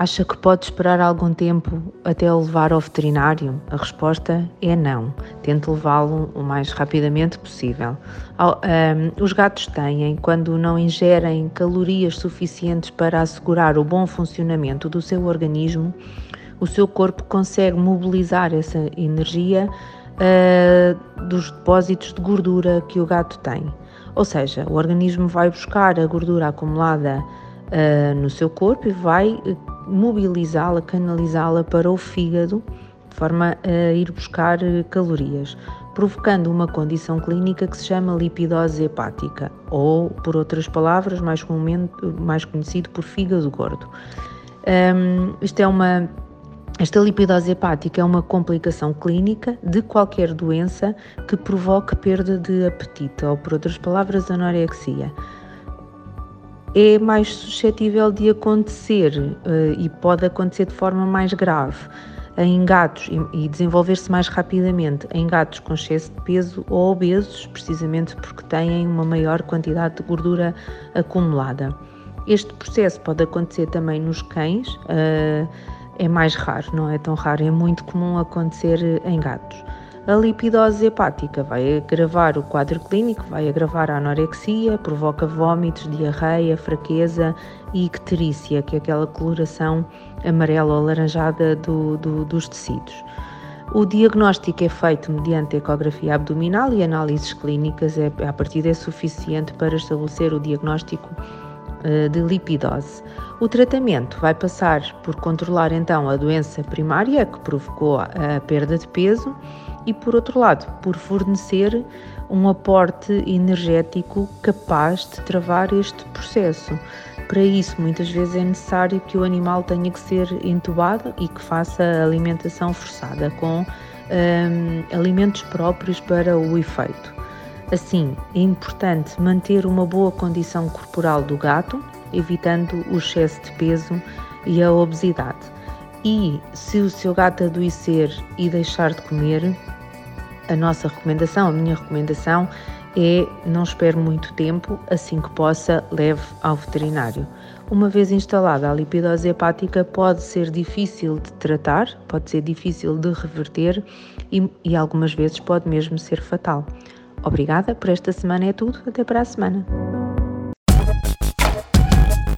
Acha que pode esperar algum tempo até o levar ao veterinário? A resposta é não. Tente levá-lo o mais rapidamente possível. Os gatos têm, quando não ingerem calorias suficientes para assegurar o bom funcionamento do seu organismo, o seu corpo consegue mobilizar essa energia uh, dos depósitos de gordura que o gato tem. Ou seja, o organismo vai buscar a gordura acumulada uh, no seu corpo e vai mobilizá-la, canalizá-la para o fígado, de forma a ir buscar eh, calorias, provocando uma condição clínica que se chama lipidose hepática, ou, por outras palavras, mais comumente mais conhecido por fígado gordo. Um, isto é uma esta lipidose hepática é uma complicação clínica de qualquer doença que provoque perda de apetite, ou por outras palavras, anorexia é mais suscetível de acontecer uh, e pode acontecer de forma mais grave em gatos e, desenvolver-se mais rapidamente em gatos com excesso de peso ou obesos, precisamente porque têm uma maior quantidade de gordura acumulada. Este processo pode acontecer também nos cães, uh, é mais raro, não é tão raro, é muito comum acontecer em gatos. A lipidose hepática vai agravar o quadro clínico, vai agravar a anorexia, provoca vômitos, diarreia, fraqueza e icterícia, que é aquela coloração amarela ou alaranjada do, do, dos tecidos. O diagnóstico é feito mediante ecografia abdominal e análises clínicas, é, a partir é suficiente para estabelecer o diagnóstico uh, de lipidose. O tratamento vai passar por controlar então a doença primária que provocou a perda de peso e, por outro lado, por fornecer um aporte energético capaz de travar este processo. Para isso, muitas vezes é necessário que o animal tenha que ser entubado e que faça alimentação forçada com hum, alimentos próprios para o efeito. Assim, é importante manter uma boa condição corporal do gato, evitando o excesso de peso e a obesidade. E se o seu gato adoecer e deixar de comer, a nossa recomendação, a minha recomendação é não espere muito tempo, assim que possa, leve ao veterinário. Uma vez instalada a lipidose hepática, pode ser difícil de tratar, pode ser difícil de reverter e, e algumas vezes pode mesmo ser fatal. Obrigada, por esta semana é tudo, até para a semana.